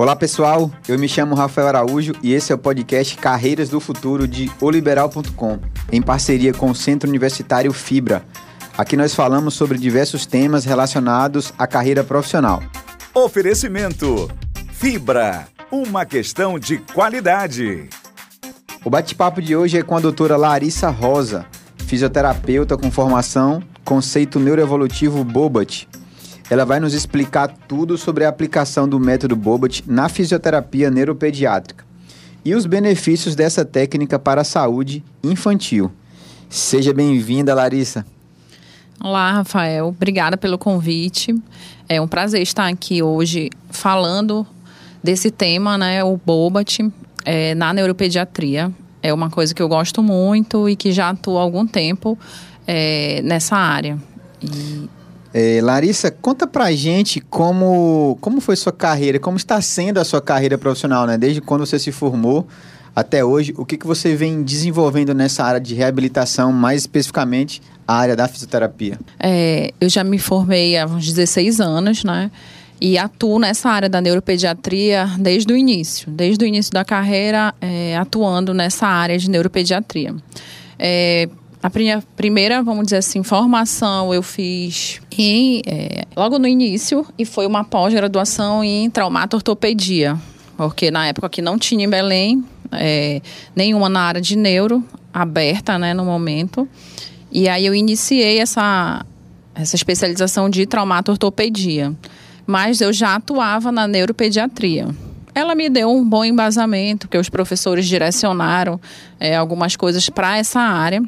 Olá pessoal, eu me chamo Rafael Araújo e esse é o podcast Carreiras do Futuro de oliberal.com, em parceria com o Centro Universitário Fibra. Aqui nós falamos sobre diversos temas relacionados à carreira profissional. Oferecimento Fibra, uma questão de qualidade. O bate-papo de hoje é com a doutora Larissa Rosa, fisioterapeuta com formação conceito neuroevolutivo Bobat. Ela vai nos explicar tudo sobre a aplicação do método Bobat na fisioterapia neuropediátrica e os benefícios dessa técnica para a saúde infantil. Seja bem-vinda, Larissa. Olá, Rafael. Obrigada pelo convite. É um prazer estar aqui hoje falando desse tema, né, o Bobat, é, na neuropediatria. É uma coisa que eu gosto muito e que já atuo há algum tempo é, nessa área. E... É, Larissa, conta pra gente como, como foi sua carreira, como está sendo a sua carreira profissional, né? Desde quando você se formou até hoje, o que, que você vem desenvolvendo nessa área de reabilitação, mais especificamente a área da fisioterapia? É, eu já me formei há uns 16 anos, né? E atuo nessa área da neuropediatria desde o início, desde o início da carreira, é, atuando nessa área de neuropediatria. É, a primeira, vamos dizer assim, formação eu fiz em, é, logo no início e foi uma pós-graduação em traumatortopedia, porque na época que não tinha em Belém é, nenhuma na área de neuro aberta, né, no momento. E aí eu iniciei essa, essa especialização de traumatortopedia mas eu já atuava na neuropediatria. Ela me deu um bom embasamento, que os professores direcionaram é, algumas coisas para essa área.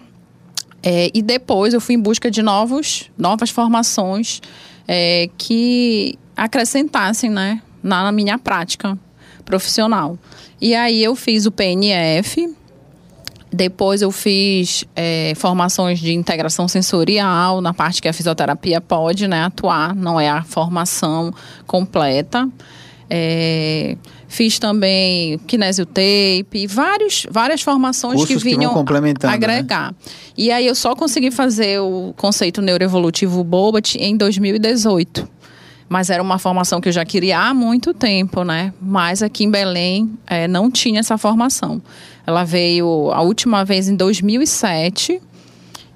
É, e depois eu fui em busca de novos, novas formações é, que acrescentassem né, na minha prática profissional. E aí eu fiz o PNF, depois eu fiz é, formações de integração sensorial, na parte que a fisioterapia pode né, atuar, não é a formação completa. É, fiz também kinesiotape, vários, várias formações Cursos que vinham que né? agregar. Né? E aí eu só consegui fazer o conceito neuroevolutivo Bobat em 2018 mas era uma formação que eu já queria há muito tempo, né? Mas aqui em Belém é, não tinha essa formação. Ela veio a última vez em 2007.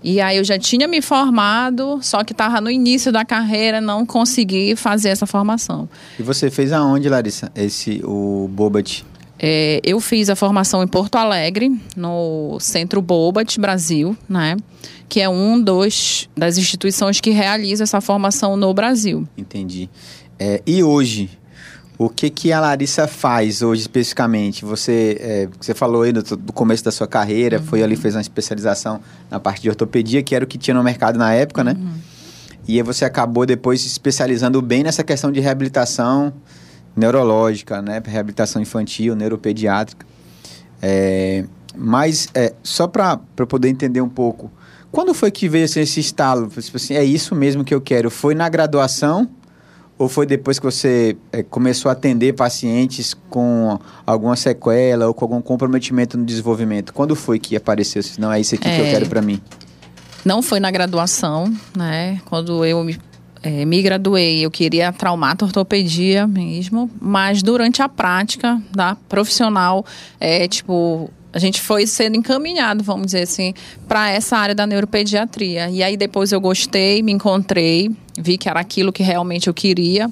E aí eu já tinha me formado, só que estava no início da carreira, não consegui fazer essa formação. E você fez aonde, Larissa, esse o Bobat? É, eu fiz a formação em Porto Alegre, no Centro Bobat Brasil, né? que é um dos das instituições que realiza essa formação no Brasil. Entendi. É, e hoje, o que, que a Larissa faz hoje especificamente? Você, é, você falou aí do, do, começo da sua carreira, uhum. foi ali, fez uma especialização na parte de ortopedia, que era o que tinha no mercado na época, né? Uhum. E aí você acabou depois se especializando bem nessa questão de reabilitação neurológica, né? Reabilitação infantil, neuropediátrica. É, mas, é, só para poder entender um pouco, quando foi que veio assim, esse estalo? Tipo assim, é isso mesmo que eu quero? Foi na graduação ou foi depois que você é, começou a atender pacientes com alguma sequela ou com algum comprometimento no desenvolvimento? Quando foi que apareceu? Não, é isso aqui é, que eu é. quero para mim. Não foi na graduação, né? Quando eu me, é, me graduei, eu queria traumato-ortopedia mesmo, mas durante a prática da profissional, é tipo a gente foi sendo encaminhado, vamos dizer assim, para essa área da neuropediatria. E aí depois eu gostei, me encontrei, vi que era aquilo que realmente eu queria.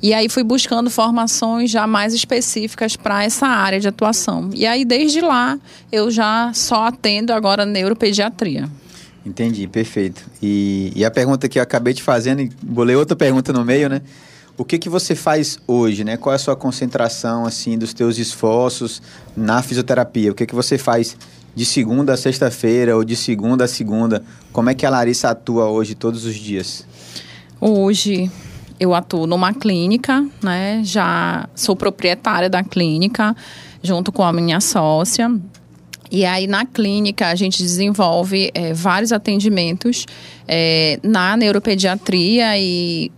E aí fui buscando formações já mais específicas para essa área de atuação. E aí desde lá eu já só atendo agora neuropediatria. Entendi, perfeito. E, e a pergunta que eu acabei te fazendo, bolei outra pergunta no meio, né? O que, que você faz hoje, né? Qual é a sua concentração, assim, dos teus esforços na fisioterapia? O que, que você faz de segunda a sexta-feira ou de segunda a segunda? Como é que a Larissa atua hoje, todos os dias? Hoje eu atuo numa clínica, né? Já sou proprietária da clínica, junto com a minha sócia. E aí, na clínica, a gente desenvolve é, vários atendimentos é, na neuropediatria e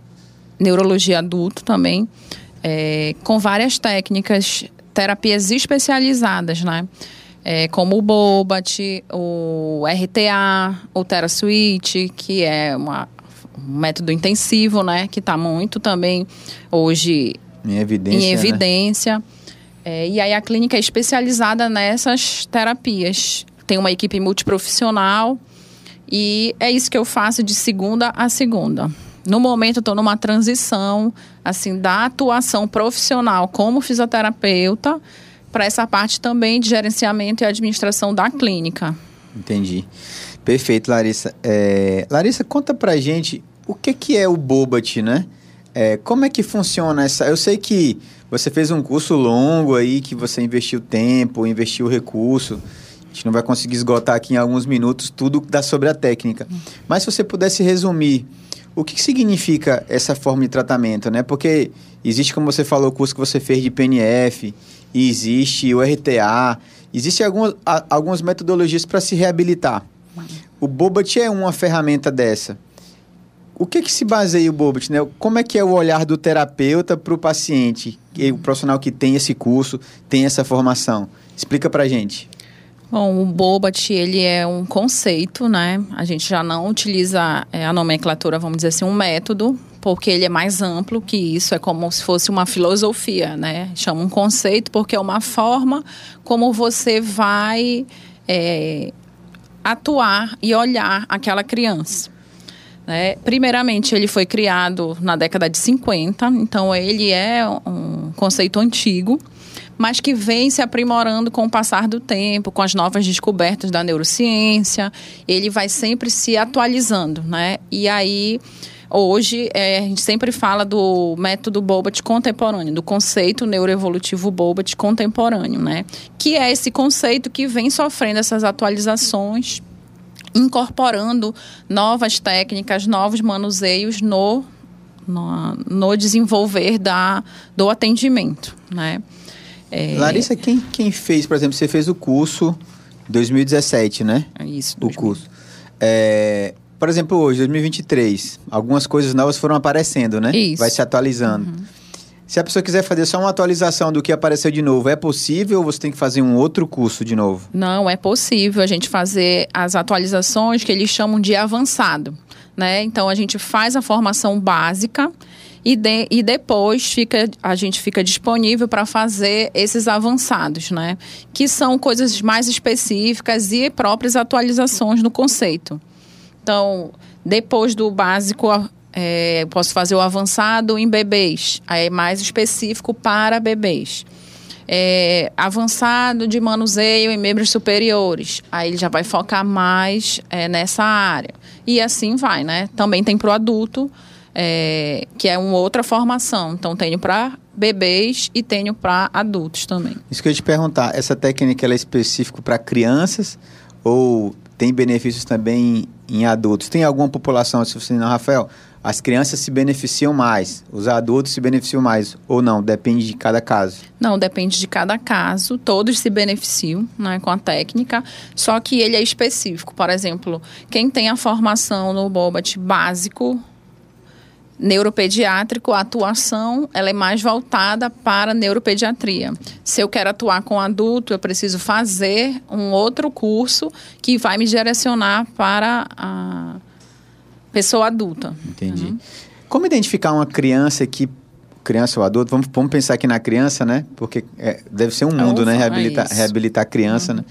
neurologia adulto também, é, com várias técnicas, terapias especializadas, né? É, como o Bobat, o RTA, o TeraSuite, que é uma, um método intensivo, né? Que está muito também hoje Em evidência. Em né? evidência. É, e aí a clínica é especializada nessas terapias. Tem uma equipe multiprofissional e é isso que eu faço de segunda a segunda. No momento, estou numa transição assim da atuação profissional como fisioterapeuta para essa parte também de gerenciamento e administração da clínica. Entendi. Perfeito, Larissa. É, Larissa, conta pra gente o que, que é o Bobat, né? É, como é que funciona essa... Eu sei que você fez um curso longo aí, que você investiu tempo, investiu recurso. A gente não vai conseguir esgotar aqui em alguns minutos tudo da sobre a técnica. Mas se você pudesse resumir, o que, significa essa forma de tratamento, né? Porque existe, como você falou, o curso que você fez de PNF, e existe o RTA, existem algumas, algumas metodologias para se reabilitar. O Bobat é uma ferramenta dessa. O que que se baseia o Bobat, né? Como é que é o olhar do terapeuta para o paciente, o profissional que tem esse curso, tem essa formação? Explica pra gente. Bom, o Bobat, ele é um conceito, né? A gente já não utiliza é, a nomenclatura, vamos dizer assim, um método, porque ele é mais amplo que isso, é como se fosse uma filosofia, né? Chama um conceito porque é uma forma como você vai é, atuar e olhar aquela criança. né? Primeiramente, ele foi criado na década de 50, então ele é um conceito antigo, mas que vem se aprimorando com o passar do tempo, com as novas descobertas da neurociência. Ele vai sempre se atualizando, né? E aí, hoje, é, a gente sempre fala do método Bobat contemporâneo, do conceito neuroevolutivo Bobat contemporâneo, né? Que é esse conceito que vem sofrendo essas atualizações incorporando novas técnicas, novos manuseios no, no, no desenvolver da, do atendimento, né? É, Larissa, quem, quem fez, por exemplo, você fez o curso 2017, né? é isso. O curso. É, por exemplo, hoje, 2023, algumas coisas novas foram aparecendo, né? Isso. Vai se atualizando. Se a pessoa quiser fazer só uma atualização do que apareceu de novo, é possível ou você tem que fazer um outro curso de novo? Não, é possível a gente fazer as atualizações que eles chamam de avançado, né? Então a gente faz a formação básica e, de, e depois fica, a gente fica disponível para fazer esses avançados, né? Que são coisas mais específicas e próprias atualizações no conceito. Então, depois do básico, é, posso fazer o avançado em bebês, aí é mais específico para bebês. É, avançado de manuseio em membros superiores, aí ele já vai focar mais é, nessa área. E assim vai, né? Também tem para o adulto, é, que é uma outra formação. Então, tenho para bebês e tenho para adultos também. Isso que eu ia te perguntar, essa técnica ela é específica para crianças ou tem benefícios também em adultos? Tem alguma população, se você não, Rafael, as crianças se beneficiam mais, os adultos se beneficiam mais ou não? Depende de cada caso. Não, depende de cada caso. Todos se beneficiam né, com a técnica, só que ele é específico. Por exemplo, quem tem a formação no Bobat básico, neuropediátrico, a atuação ela é mais voltada para neuropediatria. Se eu quero atuar com adulto, eu preciso fazer um outro curso que vai me direcionar para a pessoa adulta. Entendi. Como identificar uma criança que criança ou adulto? Vamos, vamos pensar aqui na criança, né? Porque é, deve ser um mundo, Ufa, né? é Reabilitar, isso. reabilitar a criança, né?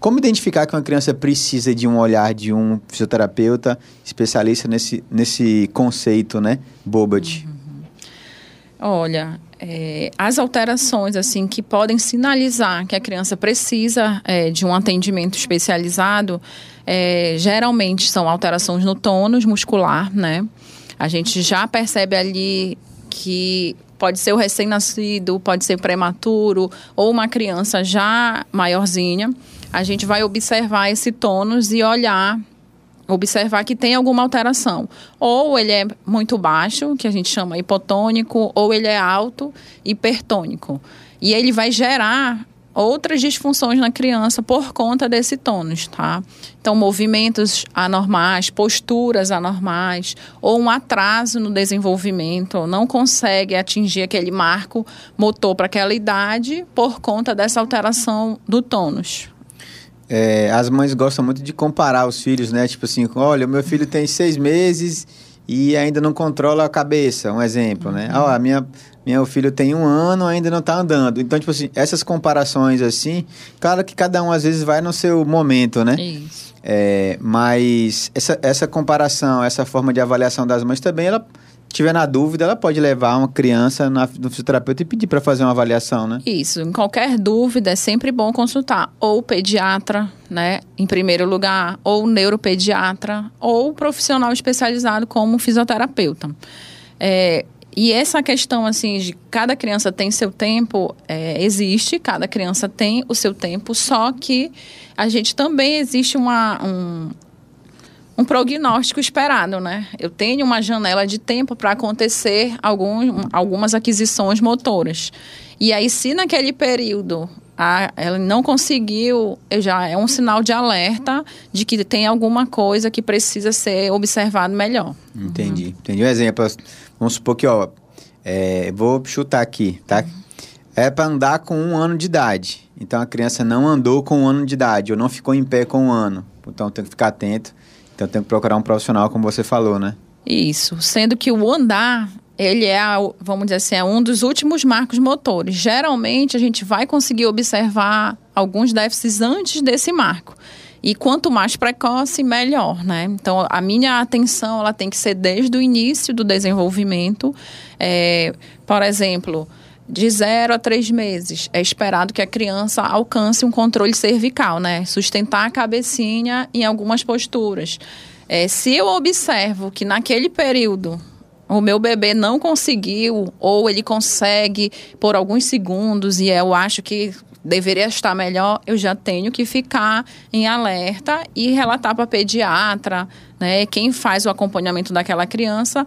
Como identificar que uma criança precisa de um olhar de um fisioterapeuta especialista nesse, nesse conceito, né? Bobat. Olha, é, as alterações assim que podem sinalizar que a criança precisa é, de um atendimento especializado, é, geralmente são alterações no tônus muscular, né? A gente já percebe ali que pode ser o recém-nascido, pode ser prematuro ou uma criança já maiorzinha. A gente vai observar esse tônus e olhar observar que tem alguma alteração. Ou ele é muito baixo, que a gente chama hipotônico, ou ele é alto, hipertônico. E ele vai gerar outras disfunções na criança por conta desse tônus, tá? Então, movimentos anormais, posturas anormais, ou um atraso no desenvolvimento, não consegue atingir aquele marco motor para aquela idade por conta dessa alteração do tônus. É, as mães gostam muito de comparar os filhos, né? Tipo assim, olha, o meu filho tem seis meses e ainda não controla a cabeça, um exemplo, né? Ó, a minha, meu filho tem um ano, ainda não está andando. Então, tipo assim, essas comparações assim, claro que cada um às vezes vai no seu momento, né? Isso. É, mas essa, essa comparação, essa forma de avaliação das mães também, ela tiver na dúvida, ela pode levar uma criança na, no fisioterapeuta e pedir para fazer uma avaliação, né? Isso. Em qualquer dúvida, é sempre bom consultar ou o pediatra, né, em primeiro lugar, ou o neuropediatra, ou o profissional especializado como fisioterapeuta. É, e essa questão, assim, de cada criança tem seu tempo, é, existe, cada criança tem o seu tempo, só que a gente também existe uma, um, um prognóstico esperado, né? Eu tenho uma janela de tempo para acontecer algum, algumas aquisições motoras. E aí, se naquele período a, ela não conseguiu, já é um sinal de alerta de que tem alguma coisa que precisa ser observado melhor. Entendi. Uhum. Entendi. Um exemplo, vamos supor que, ó, é, vou chutar aqui, tá? É para andar com um ano de idade. Então a criança não andou com um ano de idade, ou não ficou em pé com um ano. Então tem que ficar atento então tem que procurar um profissional, como você falou, né? Isso. Sendo que o andar, ele é, vamos dizer assim, é um dos últimos marcos motores. Geralmente a gente vai conseguir observar alguns déficits antes desse marco. E quanto mais precoce, melhor, né? Então, a minha atenção, ela tem que ser desde o início do desenvolvimento. É, por exemplo, de zero a três meses, é esperado que a criança alcance um controle cervical, né? Sustentar a cabecinha em algumas posturas. É, se eu observo que naquele período o meu bebê não conseguiu, ou ele consegue por alguns segundos e eu acho que deveria estar melhor, eu já tenho que ficar em alerta e relatar para pediatra, né, quem faz o acompanhamento daquela criança,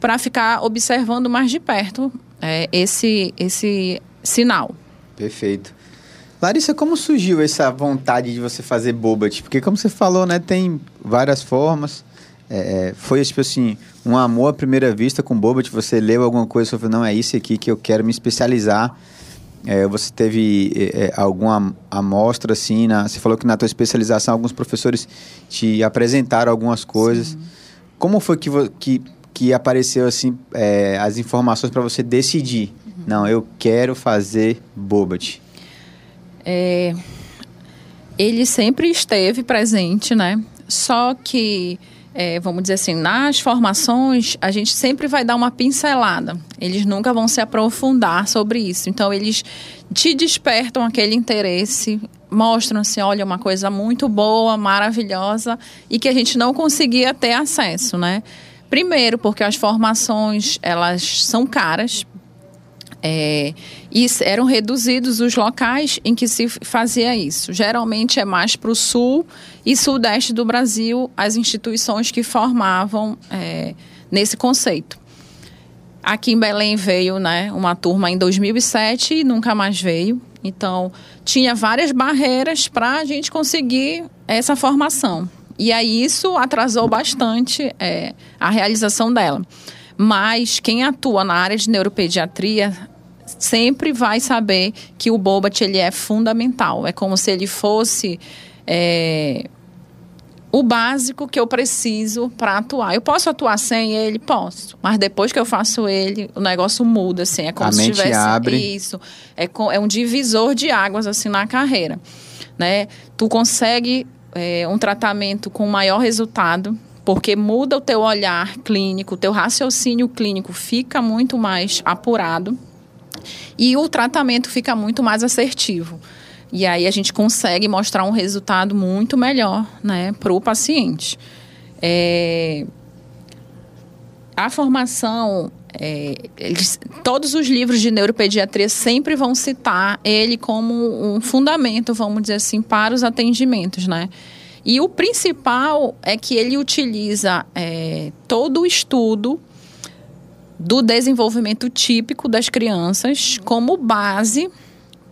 para ficar observando mais de perto é, esse, esse sinal. Perfeito. Larissa, como surgiu essa vontade de você fazer Bobat? Porque como você falou, né, tem várias formas. É, é foi tipo assim, um amor à primeira vista com Bobat. Você leu alguma coisa e falou, não, é isso aqui que eu quero me especializar. É, você teve é, é, alguma amostra, assim, na, você falou que na tua especialização alguns professores te apresentaram algumas coisas. Sim. Como foi que, que que apareceu assim é, as informações para você decidir. Uhum. Não, eu quero fazer Bobat. É, ele sempre esteve presente, né? Só que, é, vamos dizer assim, nas formações a gente sempre vai dar uma pincelada. Eles nunca vão se aprofundar sobre isso. Então eles te despertam aquele interesse, mostram assim, olha, uma coisa muito boa, maravilhosa e que a gente não conseguia ter acesso, né? Primeiro, porque as formações elas são caras. É, e eram reduzidos os locais em que se fazia isso. Geralmente é mais para o sul e sudeste do Brasil as instituições que formavam é, nesse conceito. Aqui em Belém veio né, uma turma em 2007 e nunca mais veio. Então, tinha várias barreiras para a gente conseguir essa formação. E aí isso atrasou bastante é, a realização dela. Mas quem atua na área de neuropediatria sempre vai saber que o Bobat ele é fundamental. É como se ele fosse é, o básico que eu preciso para atuar. Eu posso atuar sem ele? Posso. Mas depois que eu faço ele, o negócio muda, assim. É como a se mente tivesse abre. isso. É, é um divisor de águas, assim, na carreira. Né? Tu consegue é, um tratamento com maior resultado, porque muda o teu olhar clínico, o teu raciocínio clínico fica muito mais apurado e o tratamento fica muito mais assertivo. E aí a gente consegue mostrar um resultado muito melhor né, para o paciente. É, a formação é, eles, todos os livros de neuropediatria sempre vão citar ele como um fundamento, vamos dizer assim, para os atendimentos, né? E o principal é que ele utiliza é, todo o estudo do desenvolvimento típico das crianças como base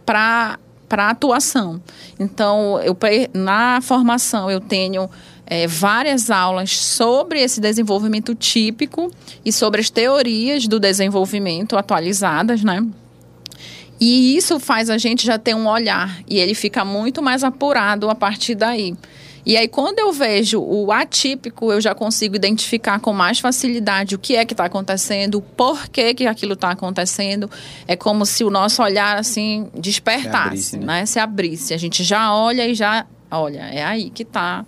para a atuação. Então, eu, na formação eu tenho é, várias aulas sobre esse desenvolvimento típico e sobre as teorias do desenvolvimento atualizadas, né? E isso faz a gente já ter um olhar e ele fica muito mais apurado a partir daí. E aí, quando eu vejo o atípico, eu já consigo identificar com mais facilidade o que é que está acontecendo, o porquê que aquilo está acontecendo. É como se o nosso olhar, assim, despertasse, se abrisse, né? né? Se abrisse. A gente já olha e já... Olha, é aí que está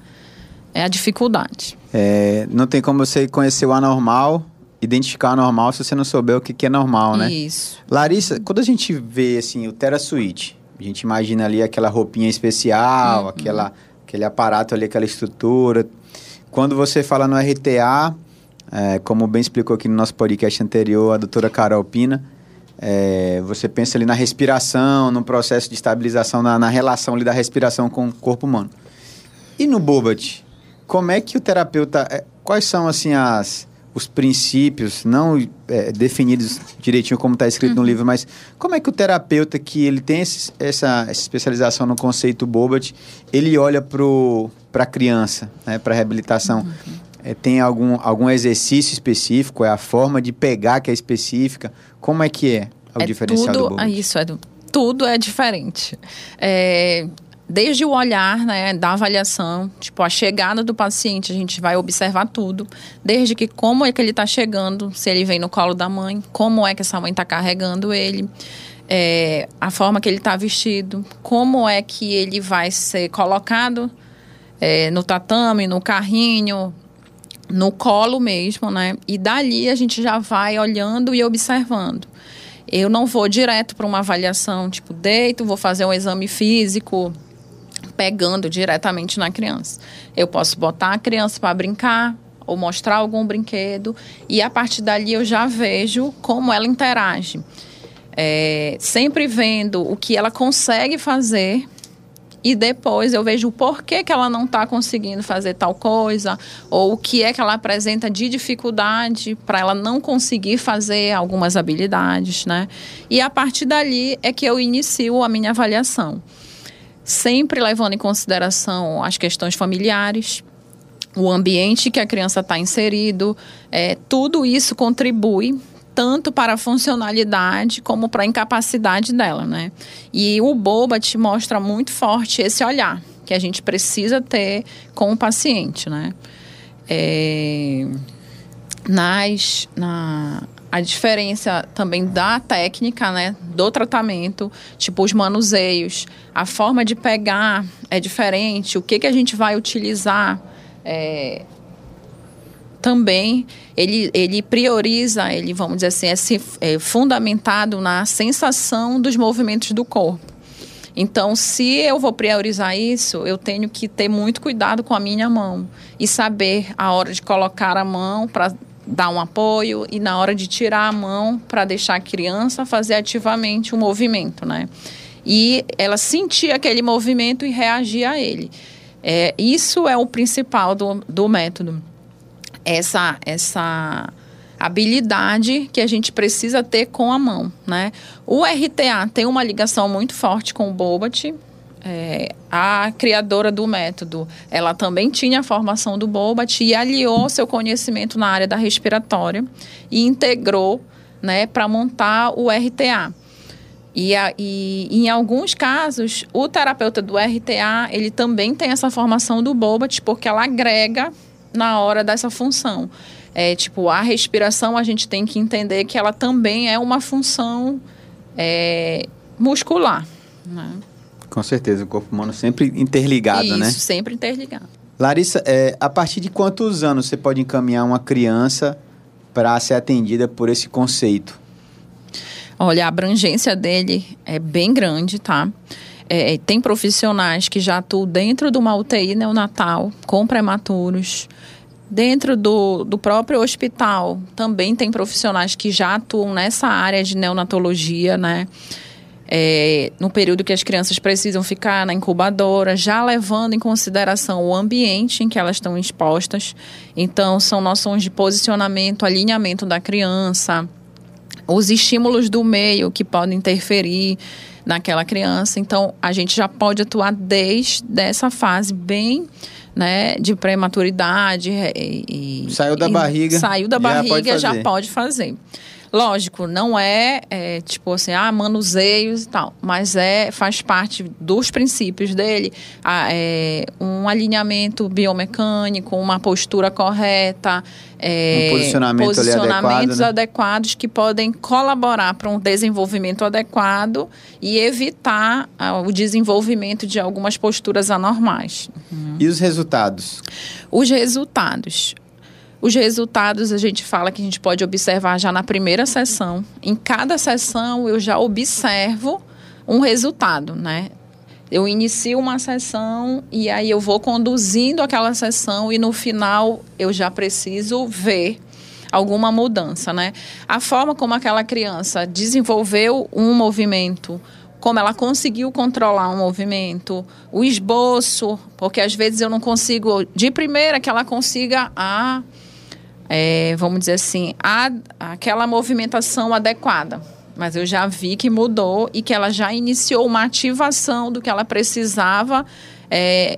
é a dificuldade. É, não tem como você conhecer o anormal, identificar o anormal se você não souber o que, que é normal, né? Isso. Larissa, quando a gente vê assim o Terra Suite, a gente imagina ali aquela roupinha especial, uhum. aquela, aquele aparato ali, aquela estrutura. Quando você fala no RTA, é, como bem explicou aqui no nosso podcast anterior, a doutora Carol Pina, é, você pensa ali na respiração, no processo de estabilização, na, na relação ali da respiração com o corpo humano. E no Bobat, como é que o terapeuta. É, quais são, assim, as, os princípios, não é, definidos direitinho como está escrito uhum. no livro, mas como é que o terapeuta que ele tem esse, essa, essa, especialização no conceito Bobat, ele olha para a criança, né, para a reabilitação? Uhum. É, tem algum, algum exercício específico? É a forma de pegar que é específica? Como é que é o é diferencial tudo, do Bobat? Isso, é tudo é diferente. É, desde o olhar, né, da avaliação, tipo a chegada do paciente, a gente vai observar tudo, desde que como é que ele está chegando, se ele vem no colo da mãe, como é que essa mãe está carregando ele, é, a forma que ele está vestido, como é que ele vai ser colocado é, no tatame, no carrinho, no colo mesmo, né? E dali a gente já vai olhando e observando. Eu não vou direto para uma avaliação, tipo, deito, vou fazer um exame físico, pegando diretamente na criança. Eu posso botar a criança para brincar ou mostrar algum brinquedo e a partir dali eu já vejo como ela interage. É, sempre vendo o que ela consegue fazer e depois eu vejo o porquê que ela não está conseguindo fazer tal coisa ou o que é que ela apresenta de dificuldade para ela não conseguir fazer algumas habilidades, né? E a partir dali é que eu inicio a minha avaliação sempre levando em consideração as questões familiares, o ambiente que a criança está inserido, é, tudo isso contribui tanto para a funcionalidade como para a incapacidade dela, né? E o Boba te mostra muito forte esse olhar que a gente precisa ter com o paciente, né? É, nas, na, a diferença também da técnica, né, do tratamento, tipo os manuseios, a forma de pegar é diferente, o que, que a gente vai utilizar é, também ele, ele prioriza, ele vamos dizer assim, é, é fundamentado na sensação dos movimentos do corpo. Então, se eu vou priorizar isso, eu tenho que ter muito cuidado com a minha mão e saber a hora de colocar a mão para dar um apoio e na hora de tirar a mão para deixar a criança fazer ativamente o movimento, né? E ela sentir aquele movimento e reagir a ele. É, isso é o principal do, do método. Essa, essa habilidade que a gente precisa ter com a mão, né? O RTA tem uma ligação muito forte com o Bobat, é, a criadora do método, ela também tinha a formação do Bobat e aliou seu conhecimento na área da respiratória e integrou né, para montar o RTA. E, a, e, em alguns casos, o terapeuta do RTA, ele também tem essa formação do Bobat, porque ela agrega na hora dessa função. É, tipo, a respiração, a gente tem que entender que ela também é uma função é, muscular, né? Com certeza, o corpo humano sempre interligado, Isso, né? Isso, sempre interligado. Larissa, é, a partir de quantos anos você pode encaminhar uma criança para ser atendida por esse conceito? Olha, a abrangência dele é bem grande, tá? É, tem profissionais que já atuam dentro de uma UTI neonatal com prematuros. Dentro do, do próprio hospital também tem profissionais que já atuam nessa área de neonatologia, né? É, no período que as crianças precisam ficar na incubadora, já levando em consideração o ambiente em que elas estão expostas. Então, são noções de posicionamento, alinhamento da criança, os estímulos do meio que podem interferir naquela criança. Então, a gente já pode atuar desde essa fase bem né, de prematuridade. E, saiu da barriga. Saiu da barriga, já pode fazer. Já pode fazer. Lógico, não é, é, tipo assim, ah, manuseios e tal, mas é faz parte dos princípios dele é, um alinhamento biomecânico, uma postura correta, é, Um posicionamento posicionamentos adequado, né? adequados que podem colaborar para um desenvolvimento adequado e evitar ah, o desenvolvimento de algumas posturas anormais. E os resultados? Os resultados. Os resultados a gente fala que a gente pode observar já na primeira sessão. Em cada sessão eu já observo um resultado, né? Eu inicio uma sessão e aí eu vou conduzindo aquela sessão e no final eu já preciso ver alguma mudança, né? A forma como aquela criança desenvolveu um movimento, como ela conseguiu controlar um movimento, o esboço, porque às vezes eu não consigo de primeira que ela consiga a é, vamos dizer assim, a, aquela movimentação adequada. Mas eu já vi que mudou e que ela já iniciou uma ativação do que ela precisava é,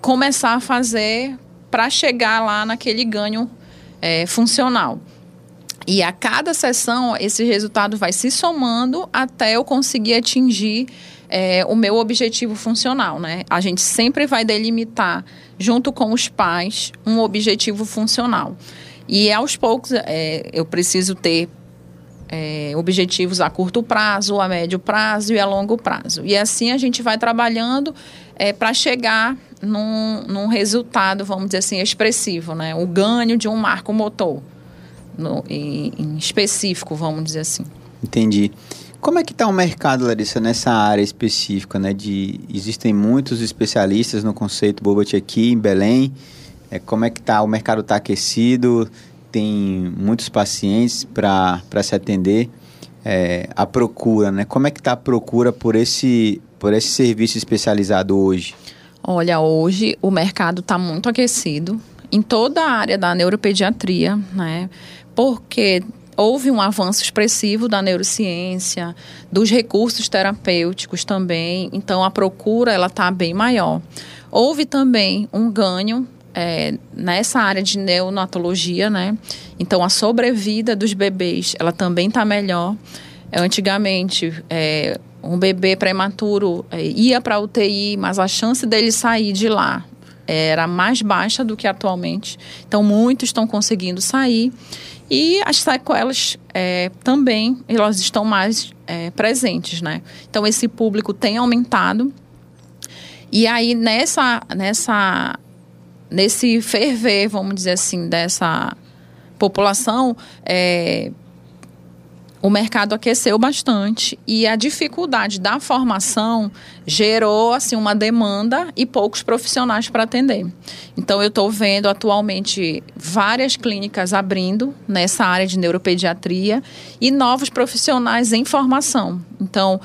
começar a fazer para chegar lá naquele ganho é, funcional. E a cada sessão, esse resultado vai se somando até eu conseguir atingir é, o meu objetivo funcional, né? A gente sempre vai delimitar, junto com os pais, um objetivo funcional. E aos poucos, é, eu preciso ter é, objetivos a curto prazo, a médio prazo e a longo prazo. E assim a gente vai trabalhando é, para chegar num, num resultado, vamos dizer assim, expressivo, né? O ganho de um marco motor no, em, em específico, vamos dizer assim. Entendi. Como é que está o mercado, Larissa, nessa área específica, né? De, existem muitos especialistas no conceito Bobat aqui em Belém. É, como é que tá? O mercado está aquecido? Tem muitos pacientes para se atender. É, a procura, né? Como é que está a procura por esse, por esse serviço especializado hoje? Olha, hoje o mercado está muito aquecido em toda a área da neuropediatria, né? Porque houve um avanço expressivo da neurociência, dos recursos terapêuticos também. Então a procura ela está bem maior. Houve também um ganho é, nessa área de neonatologia, né? Então a sobrevida dos bebês ela também está melhor. Antigamente é, um bebê prematuro é, ia para UTI, mas a chance dele sair de lá era mais baixa do que atualmente. Então, muitos estão conseguindo sair. E as sequelas é, também, elas estão mais é, presentes, né? Então, esse público tem aumentado. E aí, nessa, nessa, nesse ferver, vamos dizer assim, dessa população, é, o mercado aqueceu bastante e a dificuldade da formação gerou assim uma demanda e poucos profissionais para atender. Então eu estou vendo atualmente várias clínicas abrindo nessa área de neuropediatria e novos profissionais em formação. Então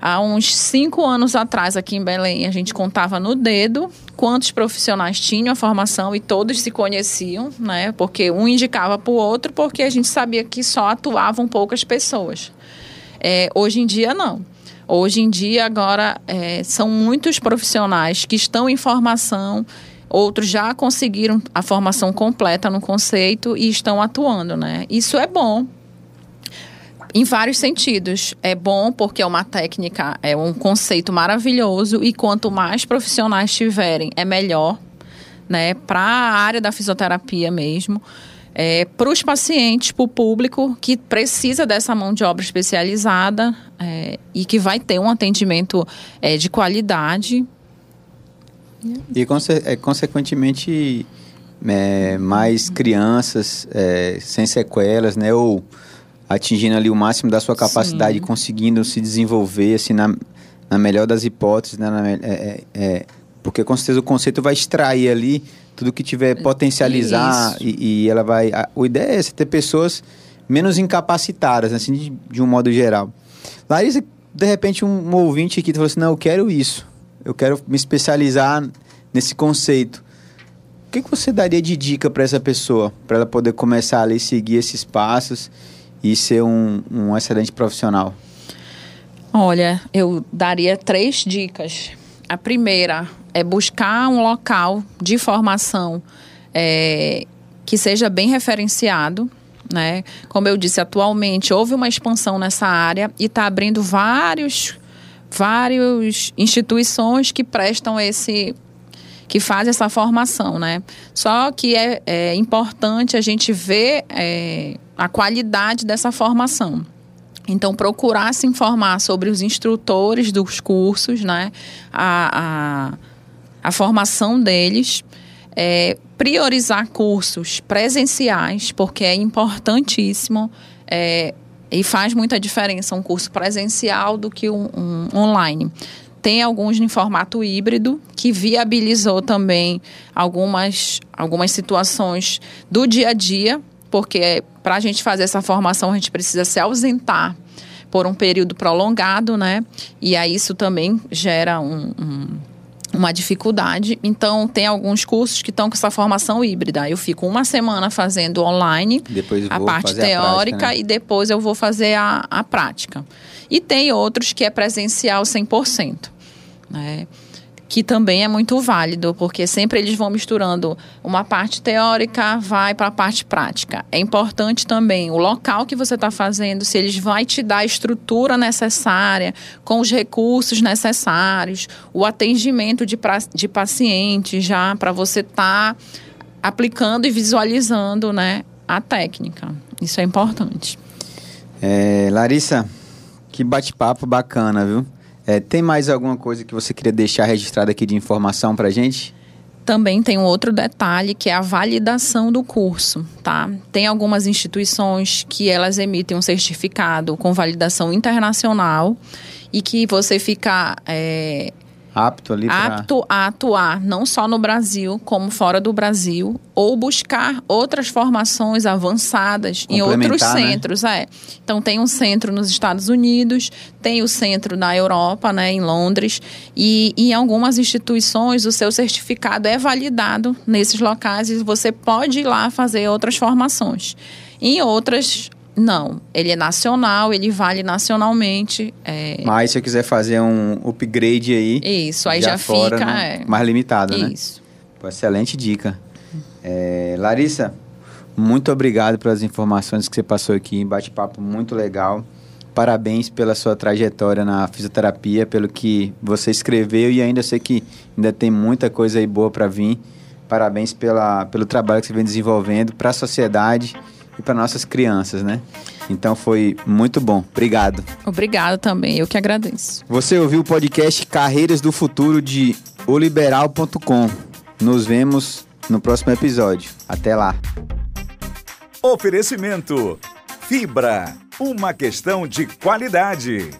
Há uns cinco anos atrás, aqui em Belém, a gente contava no dedo quantos profissionais tinham a formação e todos se conheciam, né? Porque um indicava para o outro, porque a gente sabia que só atuavam poucas pessoas. É, hoje em dia, não. Hoje em dia, agora, é, são muitos profissionais que estão em formação, outros já conseguiram a formação completa no conceito e estão atuando, né? Isso é bom, em vários sentidos. É bom porque é uma técnica, é um conceito maravilhoso e quanto mais profissionais tiverem, é melhor, né? Para a área da fisioterapia mesmo. É, para os pacientes, para o público que precisa dessa mão de obra especializada é, e que vai ter um atendimento é, de qualidade. E, conse é, consequentemente, é, mais crianças é, sem sequelas, né? Ou atingindo ali o máximo da sua capacidade, Sim. conseguindo se desenvolver assim na, na melhor das hipóteses, né? Na é- é- é, porque com certeza o conceito vai extrair ali tudo que tiver potencializar e, e ela vai. A, a ideia é você ter pessoas menos incapacitadas, assim, de, de um modo geral. Larissa, de repente, um, um ouvinte aqui falou assim: não, eu quero isso, eu quero me especializar nesse conceito. O que, que você daria de dica para essa pessoa, para ela poder começar ali, seguir esses passos e ser um, um excelente profissional? Olha, eu daria três dicas. A primeira é buscar um local de formação é, que seja bem referenciado, né? Como eu disse, atualmente houve uma expansão nessa área e está abrindo vários, vários instituições que prestam esse que fazem essa formação, né? Só que é, é importante a gente ver é, a qualidade dessa formação. Então, procurar se informar sobre os instrutores dos cursos, né? A, a, a formação deles. É, priorizar cursos presenciais, porque é importantíssimo é, e faz muita diferença um curso presencial do que um, um online. Tem alguns em formato híbrido, que viabilizou também algumas, algumas situações do dia a dia, porque para a gente fazer essa formação a gente precisa se ausentar por um período prolongado, né? E aí isso também gera um, um uma dificuldade. Então, tem alguns cursos que estão com essa formação híbrida. Eu fico uma semana fazendo online a parte teórica a prática, né? e depois eu vou fazer a, a prática. E tem outros que é presencial 100%. Né? Que também é muito válido, porque sempre eles vão misturando uma parte teórica, vai para a parte prática. É importante também o local que você está fazendo, se eles vai te dar a estrutura necessária, com os recursos necessários, o atendimento de, pra, de paciente já para você estar tá aplicando e visualizando né, a técnica. Isso é importante. É, Larissa, que bate-papo bacana, viu? É, tem mais alguma coisa que você queria deixar registrada aqui de informação para gente? Também tem um outro detalhe que é a validação do curso, tá? Tem algumas instituições que elas emitem um certificado com validação internacional e que você fica é, apto ali pra... apto a atuar não só no Brasil como fora do Brasil ou buscar outras formações avançadas em outros né? centros é então tem um centro nos Estados Unidos tem o centro na Europa né em Londres e, e em algumas instituições o seu certificado é validado nesses locais e você pode ir lá fazer outras formações em outras não, ele é nacional, ele vale nacionalmente. É... Mas se eu quiser fazer um upgrade aí. Isso, aí já, já fora, fica. é... Mais limitado, Isso. né? Isso. Excelente dica. É, Larissa, muito obrigado pelas informações que você passou aqui. Bate-papo muito legal. Parabéns pela sua trajetória na fisioterapia, pelo que você escreveu e ainda sei que ainda tem muita coisa aí boa para vir. Parabéns pela, pelo trabalho que você vem desenvolvendo para a sociedade e para nossas crianças, né? Então foi muito bom. Obrigado. Obrigado também, eu que agradeço. Você ouviu o podcast Carreiras do Futuro de oliberal.com. Nos vemos no próximo episódio. Até lá. Oferecimento Fibra, uma questão de qualidade.